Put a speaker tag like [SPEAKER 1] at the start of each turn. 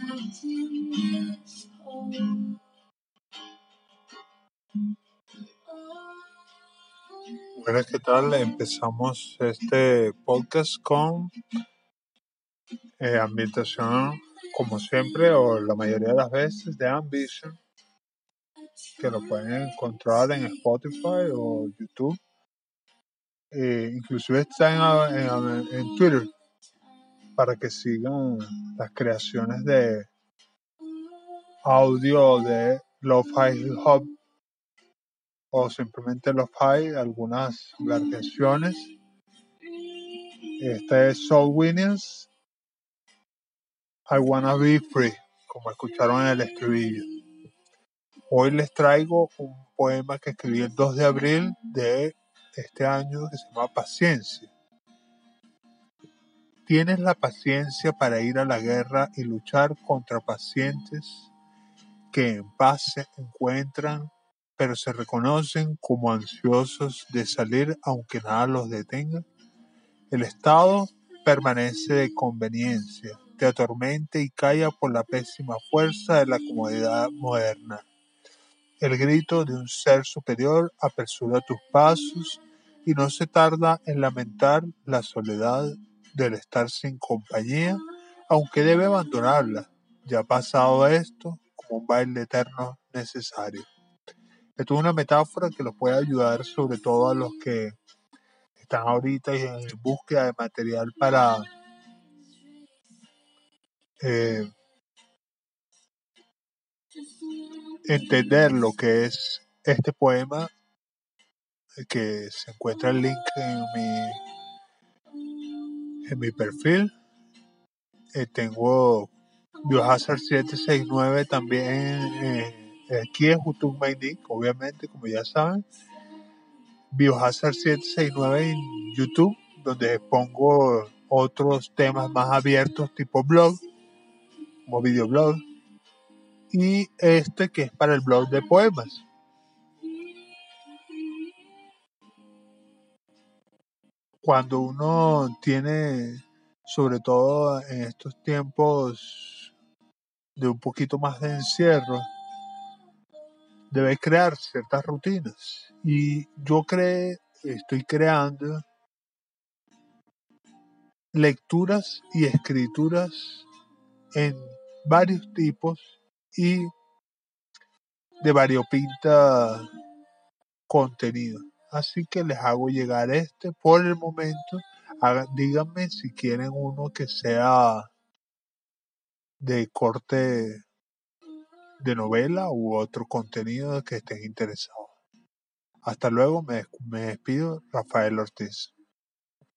[SPEAKER 1] Bueno, ¿qué tal? Empezamos este podcast con eh, ambientación, como siempre, o la mayoría de las veces, de Ambition, que lo pueden encontrar en Spotify o YouTube. Eh, inclusive está en, en Twitter para que sigan las creaciones de audio de Lo-Fi Hub o simplemente los hay algunas variaciones. Este es Soul Williams, I Wanna Be Free, como escucharon en el estribillo. Hoy les traigo un poema que escribí el 2 de abril de este año que se llama Paciencia. Tienes la paciencia para ir a la guerra y luchar contra pacientes que en paz se encuentran pero se reconocen como ansiosos de salir aunque nada los detenga. El Estado permanece de conveniencia, te atormenta y calla por la pésima fuerza de la comodidad moderna. El grito de un ser superior apresura tus pasos y no se tarda en lamentar la soledad del estar sin compañía, aunque debe abandonarla. Ya pasado esto, como un baile eterno necesario. Esto es una metáfora que los puede ayudar sobre todo a los que están ahorita en búsqueda de material para eh, entender lo que es este poema que se encuentra el link en mi en mi perfil eh, tengo Biohazard 769 también Aquí es YouTube obviamente, como ya saben. Biohazard 769 en YouTube, donde pongo otros temas más abiertos tipo blog, como videoblog. Y este que es para el blog de poemas. Cuando uno tiene, sobre todo en estos tiempos de un poquito más de encierro, debe crear ciertas rutinas. Y yo creo, estoy creando lecturas y escrituras en varios tipos y de variopinta contenido. Así que les hago llegar este por el momento. díganme si quieren uno que sea de corte de novela u otro contenido que estén interesados. Hasta luego, me, me despido, Rafael Ortiz.